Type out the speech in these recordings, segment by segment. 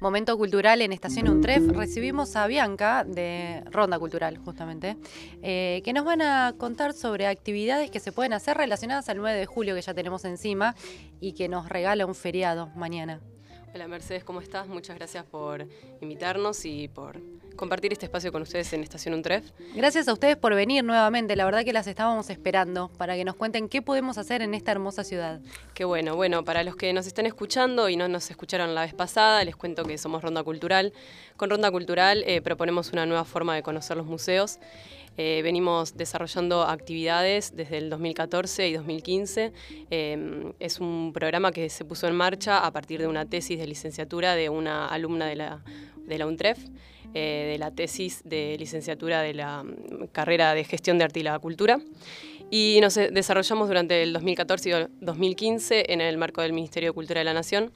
Momento Cultural en Estación Untref, recibimos a Bianca de Ronda Cultural, justamente, eh, que nos van a contar sobre actividades que se pueden hacer relacionadas al 9 de julio que ya tenemos encima y que nos regala un feriado mañana. Hola Mercedes, ¿cómo estás? Muchas gracias por invitarnos y por compartir este espacio con ustedes en Estación Untref. Gracias a ustedes por venir nuevamente, la verdad que las estábamos esperando para que nos cuenten qué podemos hacer en esta hermosa ciudad. Qué bueno, bueno, para los que nos están escuchando y no nos escucharon la vez pasada, les cuento que somos Ronda Cultural. Con Ronda Cultural eh, proponemos una nueva forma de conocer los museos. Eh, venimos desarrollando actividades desde el 2014 y 2015. Eh, es un programa que se puso en marcha a partir de una tesis de licenciatura de una alumna de la, de la UNTREF. Eh, de la tesis de licenciatura de la mm, carrera de gestión de arte y la cultura. Y nos desarrollamos durante el 2014 y 2015 en el marco del Ministerio de Cultura de la Nación.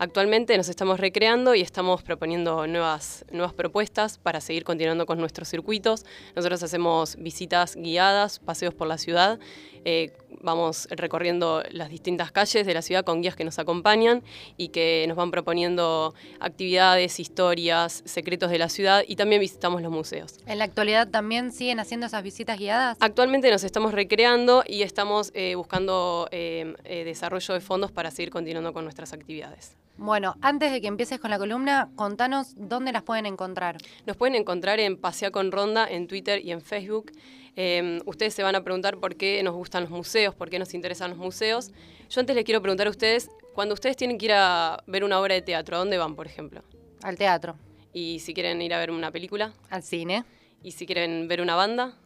Actualmente nos estamos recreando y estamos proponiendo nuevas, nuevas propuestas para seguir continuando con nuestros circuitos. Nosotros hacemos visitas guiadas, paseos por la ciudad, eh, vamos recorriendo las distintas calles de la ciudad con guías que nos acompañan y que nos van proponiendo actividades, historias, secretos de la ciudad y también visitamos los museos. ¿En la actualidad también siguen haciendo esas visitas guiadas? Actualmente nos estamos recreando y estamos eh, buscando eh, desarrollo de fondos para seguir continuando con nuestras actividades. Bueno, antes de que empieces con la columna, contanos dónde las pueden encontrar. Nos pueden encontrar en Pasea con Ronda en Twitter y en Facebook. Em, ustedes se van a preguntar por qué nos gustan los museos, por qué nos interesan los museos. Yo antes les quiero preguntar a ustedes, cuando ustedes tienen que ir a ver una obra de teatro, ¿a dónde van, por ejemplo? Al teatro. ¿Y si quieren ir a ver una película? Al cine. ¿Y si quieren ver una banda?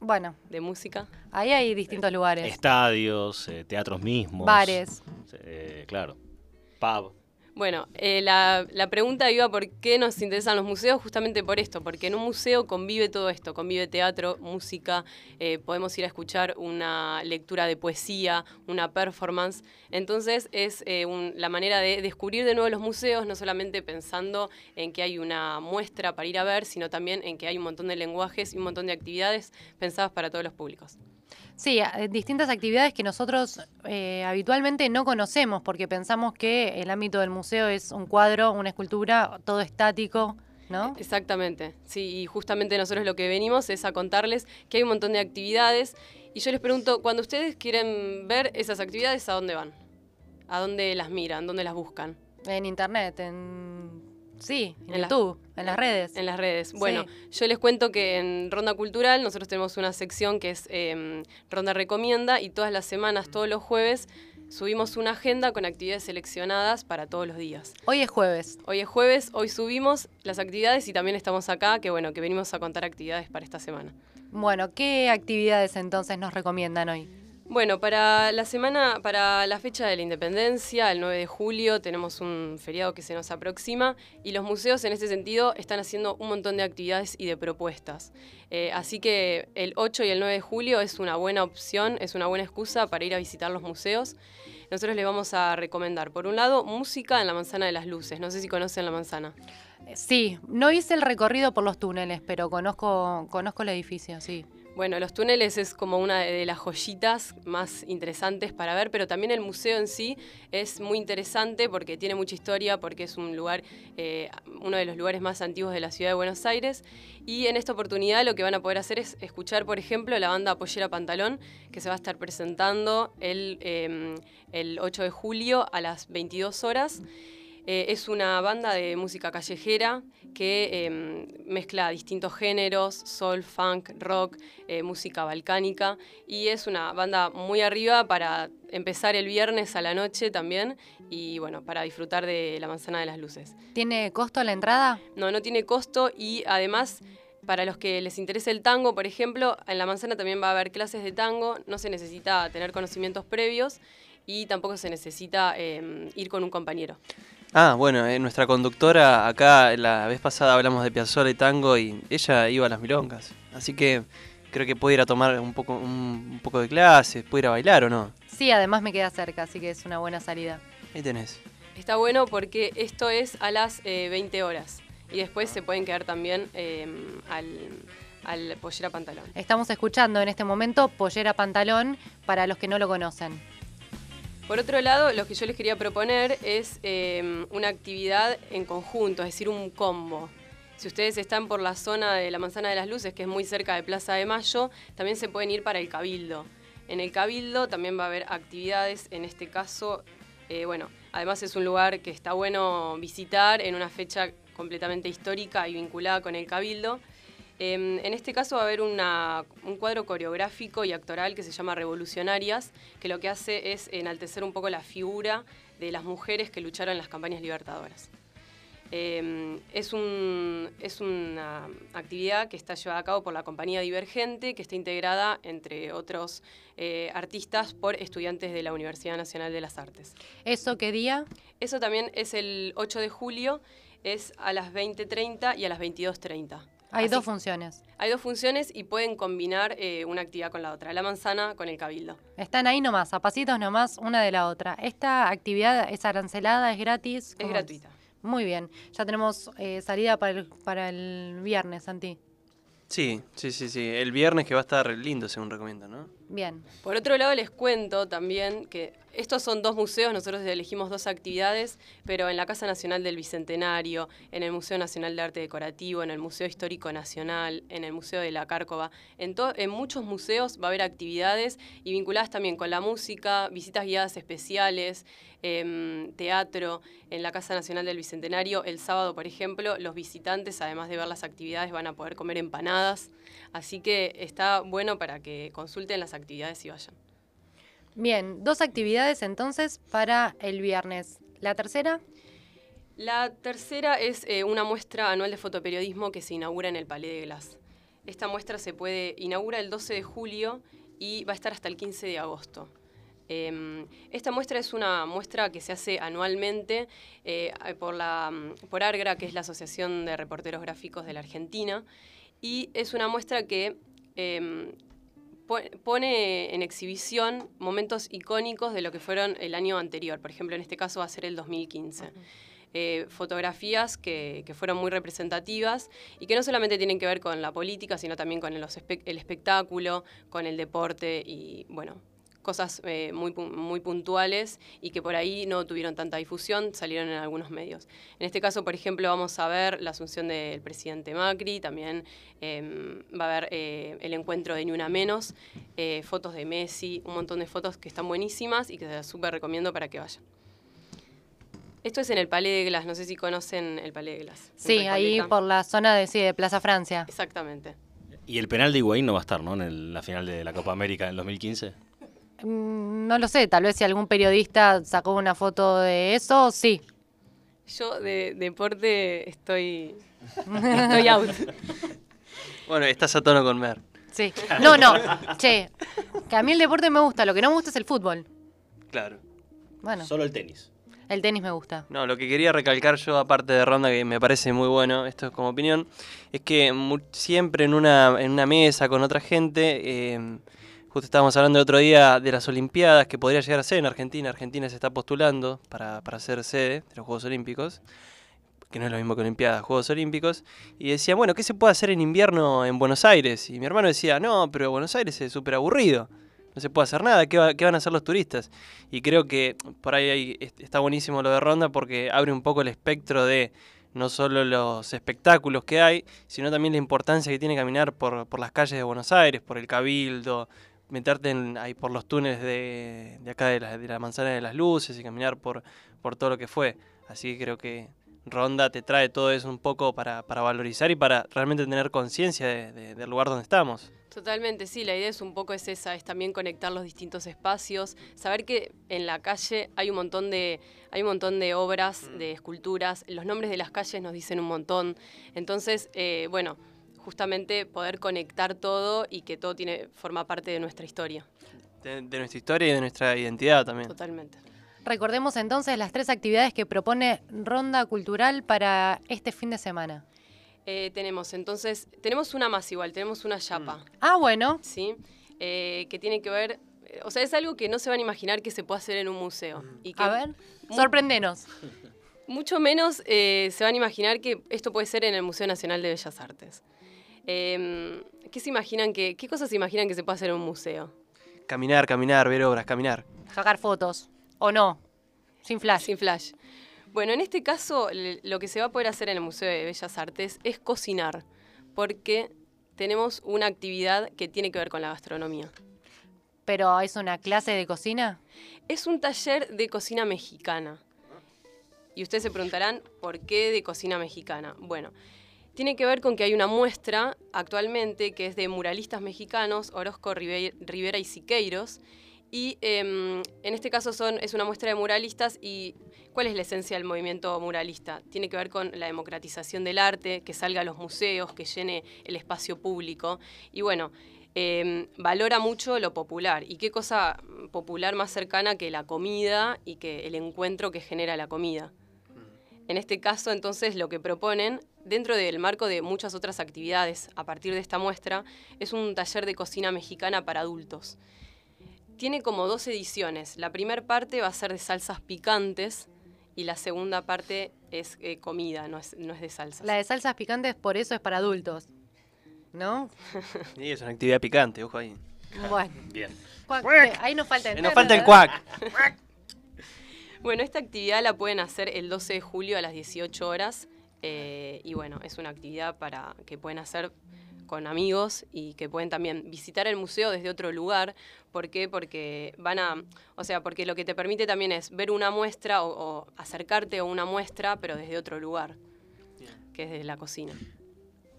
Bueno. ¿De música? Ahí hay distintos lugares. Estadios, eh, teatros mismos. Bares. Eh, claro. Pub. Bueno, eh, la, pregunta iba por qué nos interesan los museos, justamente por esto, porque en un museo convive todo esto, convive teatro, música, eh, podemos ir a escuchar una lectura de poesía, una performance. Entonces es eh, la manera de descubrir de nuevo los museos, no solamente pensando en que hay una muestra para ir a ver, sino también en que hay un montón de lenguajes y un montón de actividades pensadas para todos los públicos. Sí, distintas actividades que nosotros eh, habitualmente no conocemos porque pensamos que el ámbito del museo es un cuadro, una escultura, todo estático. ¿No? Exactamente, sí, y justamente nosotros lo que venimos es a contarles que hay un montón de actividades y yo les pregunto, cuando ustedes quieren ver esas actividades, ¿a dónde van? ¿A dónde las miran? ¿Dónde las buscan? En internet, en Sí, en, YouTube, en las redes. En las redes. Bueno, yo les cuento que en Ronda Cultural nosotros tenemos una sección que es em, Ronda Recomienda y todas las semanas, todos los jueves, subimos una agenda con actividades seleccionadas para todos los días. Hoy es jueves. Hoy es jueves, hoy subimos las actividades y también estamos acá, que bueno, que venimos a contar actividades para esta semana. Bueno, ¿qué actividades entonces nos recomiendan hoy? Bueno, para la semana, para la fecha de la independencia, el 9 de julio, tenemos un feriado que se nos aproxima y los museos en este sentido están haciendo un montón de actividades y de propuestas. Eh, así que el 8 y el 9 de julio es una buena opción, es una buena excusa para ir a visitar los museos. Nosotros les vamos a recomendar, por un lado, música en la Manzana de las Luces. No sé si conocen la manzana. Sí, no hice el recorrido por los túneles, pero conozco, conozco el edificio, sí. Bueno, los túneles es como una de las joyitas más interesantes para ver, pero también el museo en sí es muy interesante porque tiene mucha historia, porque es un lugar, eh, uno de los lugares más antiguos de la ciudad de Buenos Aires. Y en esta oportunidad lo que van a poder hacer es escuchar, por ejemplo, la banda Pollera Pantalón, que se va a estar presentando el, em, el 8 de julio a las 22 horas. Eh, es una banda de música callejera que em, mezcla distintos géneros, soul, funk, rock, eh, música balcánica y es una banda muy arriba para empezar el viernes a la noche también y bueno, para disfrutar de la manzana de las luces. ¿Tiene costo la entrada? No, no tiene costo y además... Para los que les interese el tango, por ejemplo, en la manzana también va a haber clases de tango, no se necesita tener conocimientos previos y tampoco se necesita em, ir con un compañero. Ah, bueno, eh, nuestra conductora acá la vez pasada hablamos de Piazzolla y tango y ella iba a las milongas. Así que creo que puede ir a tomar un poco, un, poco de clases, puede ir a bailar o no. Sí, además me queda cerca, así que es una buena salida. Ahí tenés. Está bueno porque esto es a las 20 eh, horas y después se pueden quedar también em, al, al Pollera Pantalón. Estamos escuchando en este momento Pollera Pantalón para los que no lo conocen. Por otro lado, lo que yo les quería proponer es eh, una actividad en conjunto, es decir, un combo. Si ustedes están por la zona de la Manzana de las Luces, que es muy cerca de Plaza de Mayo, también se pueden ir para el Cabildo. En el Cabildo también va a haber actividades, en este caso, eh, bueno, además es un lugar que está bueno visitar en una fecha completamente histórica y vinculada con el Cabildo. Em, en este caso va a haber una- un cuadro coreográfico y actoral que se llama Revolucionarias, que lo que hace es enaltecer un poco la figura de las mujeres que lucharon en las campañas libertadoras. Em, es, un- es una actividad que está llevada a cabo por la compañía Divergente, que está integrada, entre otros eh, artistas, por estudiantes de la Universidad Nacional de las Artes. ¿Eso qué día? Eso también es el 8 de julio, es a las 20.30 y a las 22.30. Hay Así- dos funciones. Hay dos funciones y pueden combinar eh, una actividad con la otra, la manzana con el cabildo. Están ahí nomás, a pasitos nomás, una de la otra. ¿Esta actividad es arancelada, es gratis? Es ¿Cómo gratuita. Muy bien. Ya tenemos eh, salida para el, para el viernes, Santi. Sí, sí, sí, sí. El viernes que va a estar lindo, según recomiendan, ¿no? Bien. Por otro lado, les cuento también que estos son dos museos, nosotros elegimos dos actividades, pero en la Casa Nacional del Bicentenario, en el Museo Nacional de Arte Decorativo, en el Museo Histórico Nacional, en el Museo de la Cárcova, en, en muchos museos va a haber actividades y vinculadas también con la música, visitas guiadas especiales, em, teatro. En la Casa Nacional del Bicentenario, el sábado, por ejemplo, los visitantes, además de ver las actividades, van a poder comer empanadas. Así que está bueno para que consulten las actividades y vayan. Bien, dos actividades entonces para el viernes. ¿La tercera? La tercera es eh, una muestra anual de fotoperiodismo que se inaugura en el Palais de Glass. Esta muestra se puede inaugura el 12 de julio y va a estar hasta el 15 de agosto. Eh, esta muestra es una muestra que se hace anualmente eh, por, la, por ARGRA, que es la Asociación de Reporteros Gráficos de la Argentina, y es una muestra que eh, po- pone en exhibición momentos icónicos de lo que fueron el año anterior. Por ejemplo, en este caso va a ser el 2015. Eh, fotografías que, que fueron muy representativas y que no solamente tienen que ver con la política, sino también con espe- el espectáculo, con el deporte y, bueno, cosas eh, muy, muy puntuales y que por ahí no tuvieron tanta difusión, salieron en algunos medios. En este caso, por ejemplo, vamos a ver la asunción del presidente Macri, también eh, va a haber eh, el encuentro de Ni Una Menos, eh, fotos de Messi, un montón de fotos que están buenísimas y que se las súper recomiendo para que vayan. Esto es en el Palais de Glass, no sé si conocen el Palais de Glass. en Sí, ahí por la zona de, sí, de Plaza Francia. Exactamente. Y el penal de Higuaín no va a estar, ¿no? En el- la final de la Copa América del 2015. Mm, No lo sé, tal vez si algún periodista sacó una foto de eso, sí. Yo de deporte estoy, estoy out. Bueno, estás a tono con Mer. Sí. No, no. Che, que a mí el deporte me gusta, lo que no me gusta es el fútbol. Claro. Bueno, Solo el tenis. el tenis me gusta. No, lo que quería recalcar yo, aparte de Ronda, que me parece muy bueno, esto es como opinión, es que siempre en una, en una mesa con otra gente, eh, estábamos hablando el otro día de las Olimpiadas, que podría llegar a ser en Argentina. Argentina se está postulando para, para ser sede de los Juegos Olímpicos, que no es lo mismo que Olimpiadas, Juegos Olímpicos. Y decía, bueno, ¿qué se puede hacer en invierno en Buenos Aires? Y mi hermano decía, no, pero Buenos Aires es súper aburrido. No se puede hacer nada, ¿qué, va- qué van a hacer los turistas? Y creo que por ahí hay- est- está buenísimo lo de Ronda porque abre un poco el espectro de no solo los espectáculos que hay, sino también la importancia que tiene caminar por, por las calles de Buenos Aires, por el Cabildo, meterte en- ahí por los túneles de, de acá de la, de la Manzana de las Luces y caminar por, por todo lo que fue. Así que creo que Ronda te trae todo eso un poco para, para valorizar y para realmente tener conciencia de- de- del lugar donde estamos. Totalmente, sí, la idea es un poco es esa, es también conectar los distintos espacios, saber que en la calle hay un montón de, hay un montón de obras, de esculturas, los nombres de las calles nos dicen un montón. Entonces, eh, bueno, justamente poder conectar todo y que todo tiene, forma parte de nuestra historia. De, de nuestra historia y de nuestra identidad también. Totalmente. Recordemos entonces las tres actividades que propone Ronda Cultural para este fin de semana. Eh, tenemos entonces, tenemos una más igual, tenemos una chapa. Ah, bueno. ¿sí? Eh, que tiene que ver, eh, o sea, es algo que no se van a imaginar que se puede hacer en un museo. Y que A ver, sorprendenos. Mucho menos eh, se van a imaginar que esto puede ser en el Museo Nacional de Bellas Artes. Eh, ¿Qué se imaginan que, qué cosas se imaginan que se puede hacer en un museo? Caminar, caminar, ver obras, caminar. Sacar fotos. ¿O no? Sin flash. Sin flash. Bueno, en este caso lo que se va a poder hacer en el Museo de Bellas Artes es cocinar, porque tenemos una actividad que tiene que ver con la gastronomía. Pero es una clase de cocina. Es un taller de cocina mexicana. Y ustedes se preguntarán, ¿por qué de cocina mexicana? Bueno, tiene que ver con que hay una muestra actualmente que es de muralistas mexicanos, Orozco Rivera y Siqueiros. Y em, en este caso son, es una muestra de muralistas y ¿cuál es la esencia del movimiento muralista? Tiene que ver con la democratización del arte, que salga a los museos, que llene el espacio público. Y bueno, eh, valora mucho lo popular. ¿Y qué cosa popular más cercana que la comida y que el encuentro que genera la comida? En este caso, entonces, lo que proponen, dentro del marco de muchas otras actividades a partir de esta muestra, es un taller de cocina mexicana para adultos. Tiene como dos ediciones. La primera parte va a ser de salsas picantes y la segunda parte es eh, comida, no es, no es de salsas. La de salsas picantes, por eso es para adultos. ¿No? Y es una actividad picante, ojo ahí. Bueno. Bien. Cuac, eh, ahí nos falta entrar, Nos falta el cuac. Bueno, esta actividad la pueden hacer el 12 de julio a las 18 horas. Eh, y bueno, es una actividad para que pueden hacer con amigos y que pueden también visitar el museo desde otro lugar. ¿Por qué? Porque van a, o sea, porque lo que te permite también es ver una muestra o, o acercarte a una muestra, pero desde otro lugar, que es desde la cocina.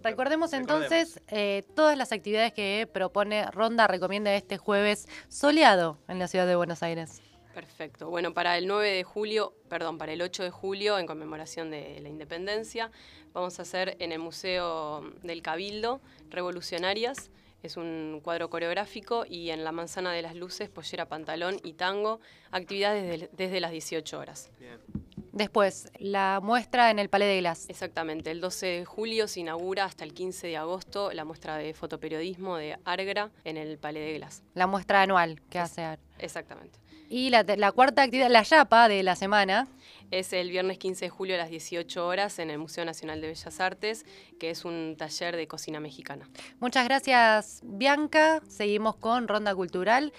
Recordemos entonces eh, todas las actividades que propone Ronda recomienda este jueves soleado en la ciudad de Buenos Aires. Perfecto. Bueno, para el 9 de julio, perdón, para el 8 de julio, en conmemoración de la independencia, vamos a hacer en el Museo del Cabildo Revolucionarias. Es un cuadro coreográfico y en la Manzana de las Luces, pollera, pantalón y tango, actividades desde, desde las 18 horas. Después, la muestra en el Palais de Glass. Exactamente, el 12 de julio se inaugura hasta el 15 de agosto la muestra de fotoperiodismo de Argra en el Palais de Glass. La muestra anual que hace AR. Exactamente. Y la, la cuarta actividad, la yapa de la semana. Es el viernes 15 de julio a las 18 horas en el Museo Nacional de Bellas Artes, que es un taller de cocina mexicana. Muchas gracias, Bianca. Seguimos con Ronda Cultural.